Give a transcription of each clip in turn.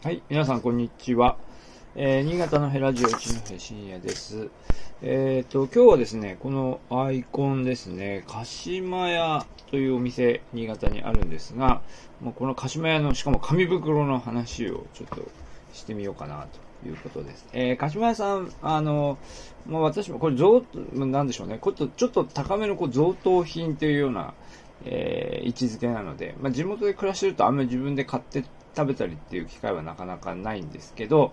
はい、皆さんこんにちは。えー、新潟のヘラジオ一戸深夜です。えっ、と、今日はですね、このアイコンですね、鹿島屋というお店、新潟にあるんですが、まあ、この鹿島屋の、しかも紙袋の話をちょっとしてみようかなということです。えー、鹿島屋さん、あの、まあ、私もこれ贈、なんでしょうね、こちょっと高めのこう贈答品というような、えー位置づけなので、まあ、地元で暮らしてるとあんまり自分で買って食べたりっていう機会はなかなかないんですけど、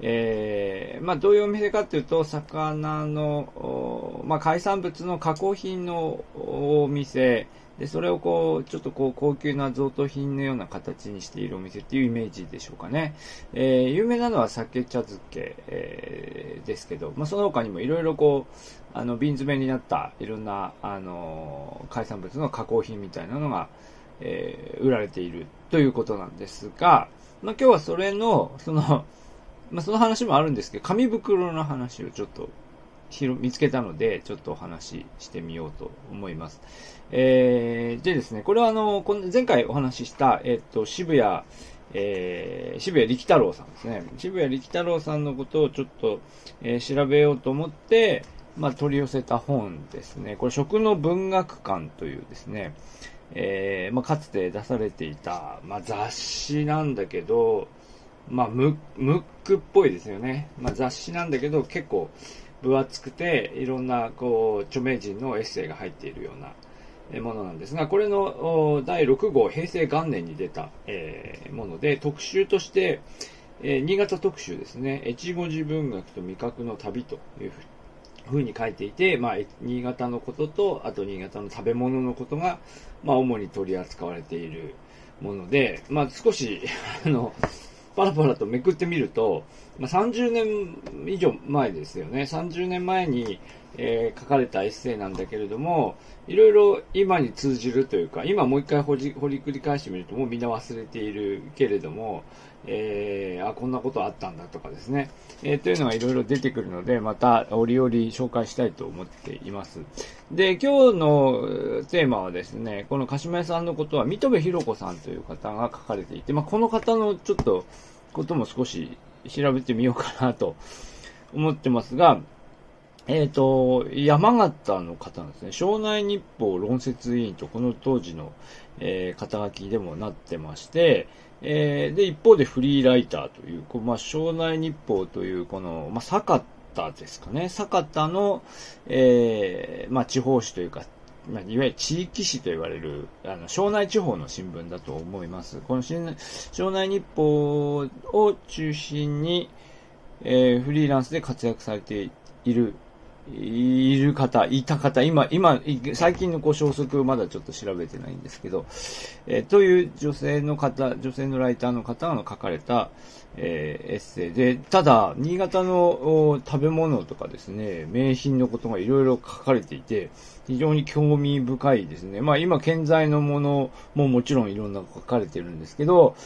えーまあ、どういうお店かっていうと、魚の、まあ、海産物の加工品のお店、で、それをこう、ちょっとこう、高級な贈答品のような形にしているお店っていうイメージでしょうかね。えー有名なのは酒茶漬け、えーですけど、まあ、その他にもいろいろこう、あの、瓶詰めになったいろんな、あの、海産物の加工品みたいなのが、えー売られているということなんですが、まあ、今日はそれの、その、まあ、その話もあるんですけど、紙袋の話をちょっと見つけたので、ちょっとお話ししてみようと思います。えー、でですね、これはあの、この前回お話しした、えっと、渋谷、えー、渋谷力太郎さんですね。渋谷力太郎さんのことをちょっと、えー調べようと思って、まあ、取り寄せた本ですね。これ、食の文学館というですね、えーまあ、かつて出されていた、まあ、雑誌なんだけど、まあ、ムムックっぽいですよね。まあ、雑誌なんだけど、結構分厚くて、いろんな、こう、著名人のエッセイが入っているようなものなんですが、これの第6号、平成元年に出た、えーもので、特集として、えー新潟特集ですね、越後寺文学と味覚の旅というふうに書いていて、まあ、新潟のことと、あと新潟の食べ物のことが、まあ、主に取り扱われているもので、まあ、少し、あの、パラパラとめくってみると、まあ、30年以上前ですよね。30年前に、えー書かれたエッセイなんだけれども、いろいろ今に通じるというか、今もう一回掘り掘り繰り返してみるともうみんな忘れているけれども、えーあ、こんなことあったんだとかですね、えーというのがいろいろ出てくるので、また折々紹介したいと思っています。で、今日のテーマはですね、この鹿島屋さんのことは、三戸部博子さんという方が書かれていて、まあ、この方のちょっとことも少し調べてみようかなと思ってますが、えっ、と、山形の方なんですね。庄内日報論説委員とこの当時の、えー肩書きでもなってまして、えーで、一方でフリーライターという、こうまあ、庄内日報という、この、まあ、酒田ですかね。酒田の、えーまあ、地方紙というか、まあ、いわゆる地域紙と言われる、あの、庄内地方の新聞だと思います。この新庄内日報を中心に、えーフリーランスで活躍されている、いる方、いた方、今、今、最近のこう消息まだちょっと調べてないんですけど、えーという女性の方、女性のライターの方が書かれた、えーエッセイで、ただ、新潟の食べ物とかですね、名品のことがいろいろ書かれていて、非常に興味深いですね。まあ今、健在のものももちろんいろんな書かれてるんですけど、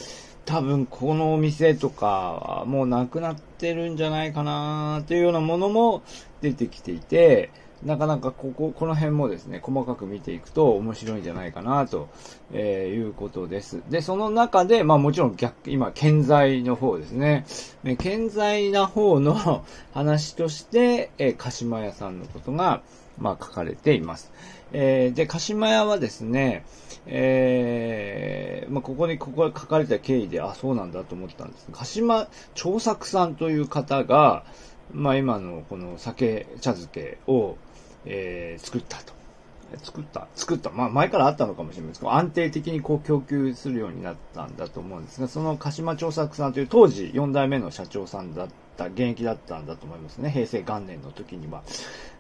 多分このお店とか、もうなくなってるんじゃないかなっていうようなものも出てきていて、なかなかここ、この辺もですね、細かく見ていくと面白いんじゃないかなと、えいうことです。で、その中で、まあもちろん逆、今、健在の方ですね。ね健在な方の 話として、え鹿島屋さんのことが、まあ書かれています。えーで、鹿島屋はですね、えーまあ、ここに、ここが書かれた経緯で、あ、そうなんだと思ったんです。鹿島長作さんという方が、まあ、今のこの酒茶漬けを、えー作ったと。作った作った。まあ、前からあったのかもしれないですけど、安定的にこう供給するようになったんだと思うんですが、その鹿島長作さんという当時4代目の社長さんだった、現役だったんだと思いますね。平成元年の時には。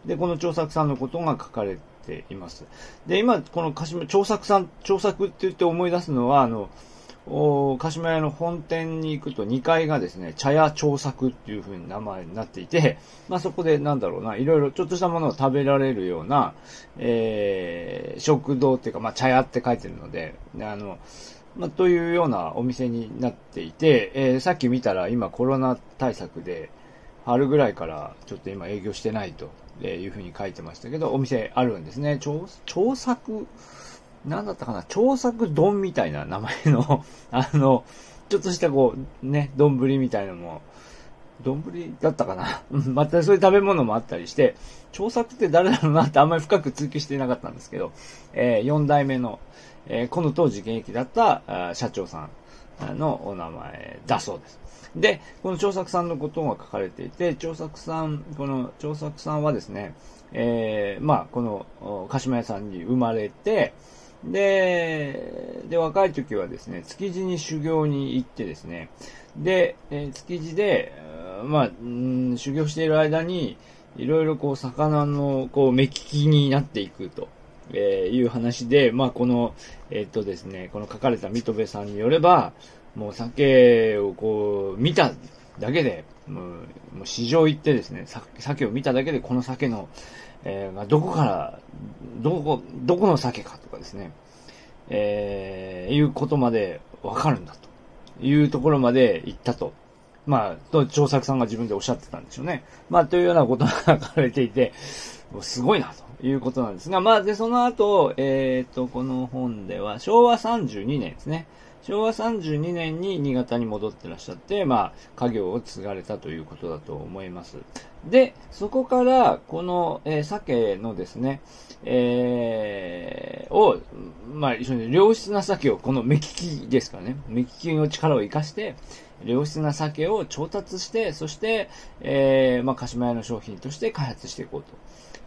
で、この長作さんのことが書かれています。で、今、この鹿島、長作さん、長作って言って思い出すのは、あの、お鹿島屋の本店に行くと2階がですね、茶屋長作っていう風に名前になっていて、まあそこでなんだろうな、いろいろちょっとしたものを食べられるような、えー、食堂っていうか、まあ茶屋って書いてるので、あの、まあというようなお店になっていて、えーさっき見たら今コロナ対策で、春ぐらいからちょっと今営業してないというふうに書いてましたけど、お店あるんですね。長長作なんだったかな長作丼みたいな名前の、あの、ちょっとしたこう、ね、丼みたいなのも、丼だったかな？またそういう食べ物もあったりして、調作って誰だろうなってあんまり深く追求していなかったんですけど、えー、4代目の、えー、この当時現役だった社長さんのお名前だそうです。で、この調作さんのことが書かれていて、調作さん、この調作さんはですね、えー、まあ、この、鹿島屋さんに生まれて、で、で、若い時はですね、築地に修行に行ってですね、で、え、築地で、まあ、修行している間に、いろいろこう、魚の、こう、目利きになっていくと。えー、いう話で、まあ、この、え、っとですね、この書かれた水戸部さんによれば、もう酒をこう、見ただけで、もう、もう市場行ってですね、酒を見ただけで、この酒の、えー、どこから、どこ、どこの酒かとかですね、えー、いうことまでわかるんだというところまで行ったと。まあ、と、調作さんが自分でおっしゃってたんでしょうね。まあ、というようなことが書かれていて、すごいな、ということなんですが、まあ、で、その後、えっ、ー、と、この本では、昭和32年ですね。昭和32年に新潟に戻ってらっしゃって、まあ、家業を継がれたということだと思います。で、そこから、この、えー、鮭のですね、えー、を、まあ、一緒に良質な鮭を、この目利きですからね、目利きの力を活かして、良質な鮭を調達して、そして、えー、まあ、鹿島屋の商品として開発していこうと。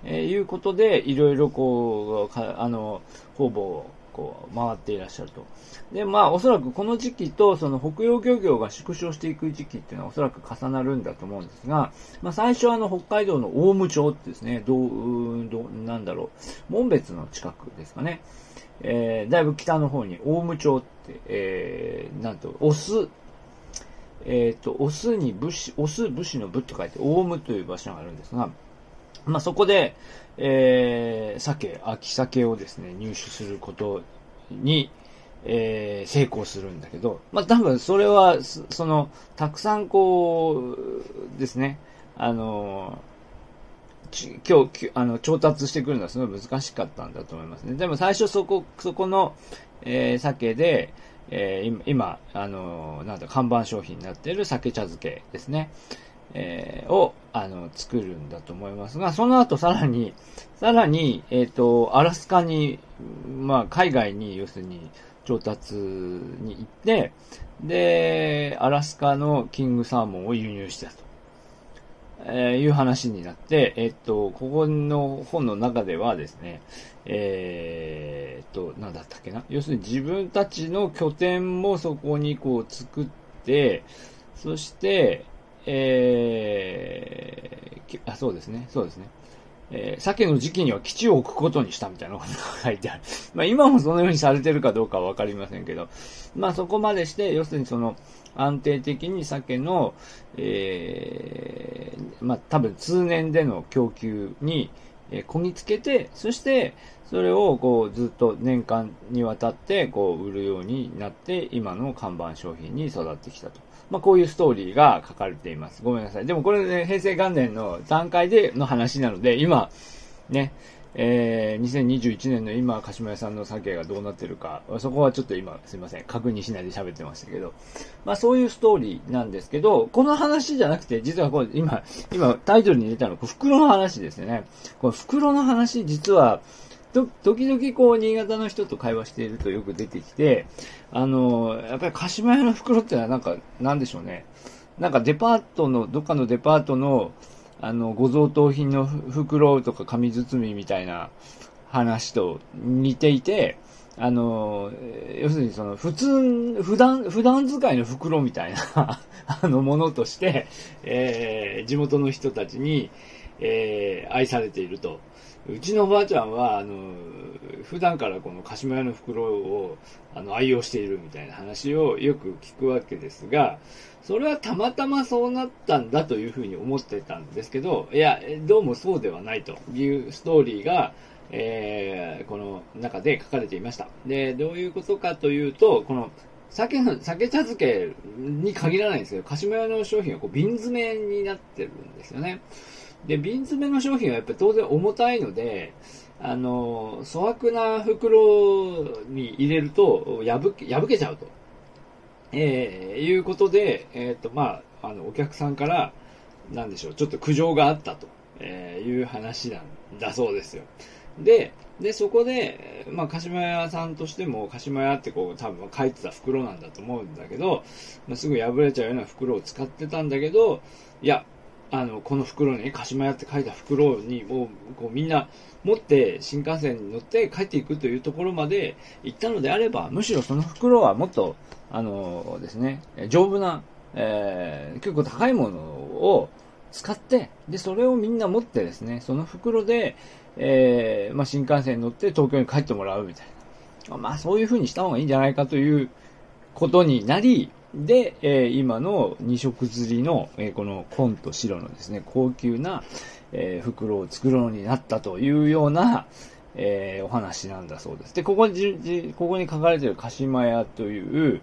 えー、いうことで、いろいろこう、あの、方々をこう、回っていらっしゃると。で、まあ、おそらくこの時期と、その北洋漁業が縮小していく時期っていうのはおそらく重なるんだと思うんですが、まあ、最初はあの、北海道の大武町ってですね、どう、どう、なんだろう、門別の近くですかね。えー、だいぶ北の方に大武町って、えー、なんと、オス、えっ、ー、と、オスに武士、オス武士の武と書いて、大武という場所があるんですが、まあ、そこで、えー、鮭、秋鮭をですね、入手することに、えー、成功するんだけど、まあ、多分それは、その、たくさんこう、ですね、あの、今日、あの、調達してくるのはすごい難しかったんだと思いますね。でも最初そこ、そこの、えー、鮭で、えー、今、あの、なんだ、看板商品になっている鮭茶漬けですね。えー、を、あの、作るんだと思いますが、その後さらに、さらに、えっ、ー、と、アラスカに、まあ、海外に、要するに、調達に行って、で、アラスカのキングサーモンを輸入したと。えー、いう話になって、えっ、と、ここの本の中ではですね、えー、っと、なんだったっけな。要するに自分たちの拠点もそこにこう作って、そして、えー、あ、そうですね、そうですね。えー、鮭の時期には基地を置くことにしたみたいなことが書いてある。まあ今もそのようにされてるかどうかはわかりませんけど、まあそこまでして、要するにその安定的に鮭の、えー、まあ多分通年での供給に、えー、こぎつけて、そして、それをこうずっと年間にわたってこう売るようになって、今の看板商品に育ってきたと。まあ、こういうストーリーが書かれています。ごめんなさい。でもこれね、平成元年の段階での話なので、今、ね、えー、2021年の今、鹿島屋さんの鮭がどうなってるか、そこはちょっと今、すいません、確認しないで喋ってましたけど、まあそういうストーリーなんですけど、この話じゃなくて、実はこれ、今、今、タイトルに入れたのは、袋の話ですね。この袋の話、実は、と、時々こう、新潟の人と会話しているとよく出てきて、あの、やっぱり鹿島屋の袋ってのはなんか、なんでしょうね。なんかデパートの、どっかのデパートの、あの、ご贈答品の袋とか紙包みみたいな話と似ていて、あの、要するにその、普通、普段、普段使いの袋みたいな あの、ものとして、えー、地元の人たちに、えー、愛されていると。うちのおばあちゃんは、あの、普段からこの鹿島屋の袋をあの愛用しているみたいな話をよく聞くわけですが、それはたまたまそうなったんだというふうに思ってたんですけど、いや、どうもそうではないというストーリーが、えー、この中で書かれていました。で、どういうことかというと、この酒の、酒茶漬けに限らないんですけど、鹿島屋の商品はこう瓶詰めになってるんですよね。で、瓶詰めの商品はやっぱり当然重たいので、あの、粗悪な袋に入れると破け、破けちゃうと。えー、いうことで、えっ、と、まあ、あの、お客さんから、なんでしょう、ちょっと苦情があったと、えいう話なんだそうですよ。で、で、そこで、まあ、鹿島屋さんとしても、鹿島屋ってこう、多分書いてた袋なんだと思うんだけど、まあ、すぐ破れちゃうような袋を使ってたんだけど、いや、あの、この袋に、鹿島屋って書いた袋に、もう、こう、みんな持って新幹線に乗って帰っていくというところまで行ったのであれば、むしろその袋はもっと、あのですね、丈夫な、えー、結構高いものを使って、で、それをみんな持ってですね、その袋で、えー、まあ、新幹線に乗って東京に帰ってもらうみたいな。まあ、そういう風にした方がいいんじゃないかということになり、で、えー、今の二色釣りの、えー、この紺と白のですね、高級な、えー、袋を作るようになったというような、え、お話なんだそうです。で、ここに、ここに書かれている鹿島屋という、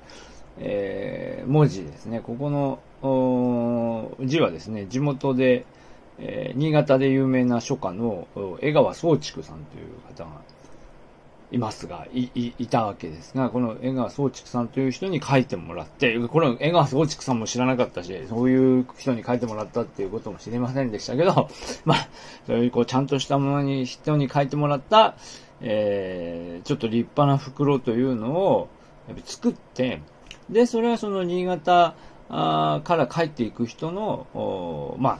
え、文字ですね。ここの字はですね、地元で、え、新潟で有名な書家の江川宗畜さんという方がいますが、い、い、いたわけですが、この江川宗畜さんという人に書いてもらって、この江川宗畜さんも知らなかったし、そういう人に書いてもらったっていうことも知りませんでしたけど、まあ、そういうこう、ちゃんとしたものに、人に書いてもらった、えー、ちょっと立派な袋というのを、やっぱ作って、で、それはその新潟あから帰っていく人の、まあ、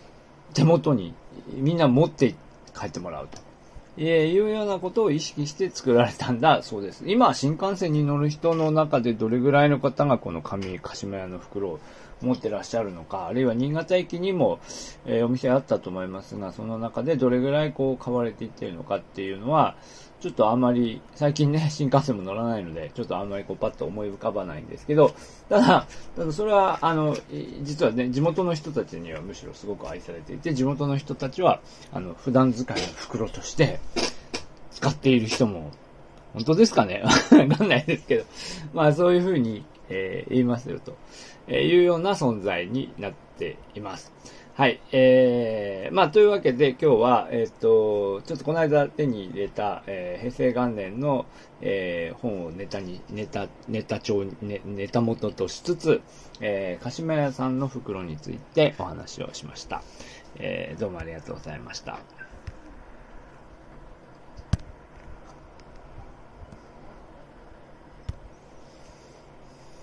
手元にみんな持って帰ってもらうと。えいうようなことを意識して作られたんだそうです。今、新幹線に乗る人の中でどれぐらいの方がこの紙、鹿島屋の袋を持ってらっしゃるのか、あるいは新潟駅にも、えー、お店あったと思いますが、その中でどれぐらいこう買われていってるのかっていうのは、ちょっとあんまり、最近ね、新幹線も乗らないので、ちょっとあんまりこうパッと思い浮かばないんですけど、ただ、ただそれは、あの、実はね、地元の人たちにはむしろすごく愛されていて、地元の人たちは、あの、普段使いの袋として、使っている人も、本当ですかね？わかんないですけど、まあそういうふうに、えー、言いますよと、えいうような存在になっています。はい。えー、まあ、というわけで今日は、えっ、ー、と、ちょっとこの間手に入れた、えー、平成元年の、えー、本をネタに、ネタ、ネタ帳、ネネタ元としつつ、えー、鹿島屋さんの袋についてお話をしました。えー、どうもありがとうございました。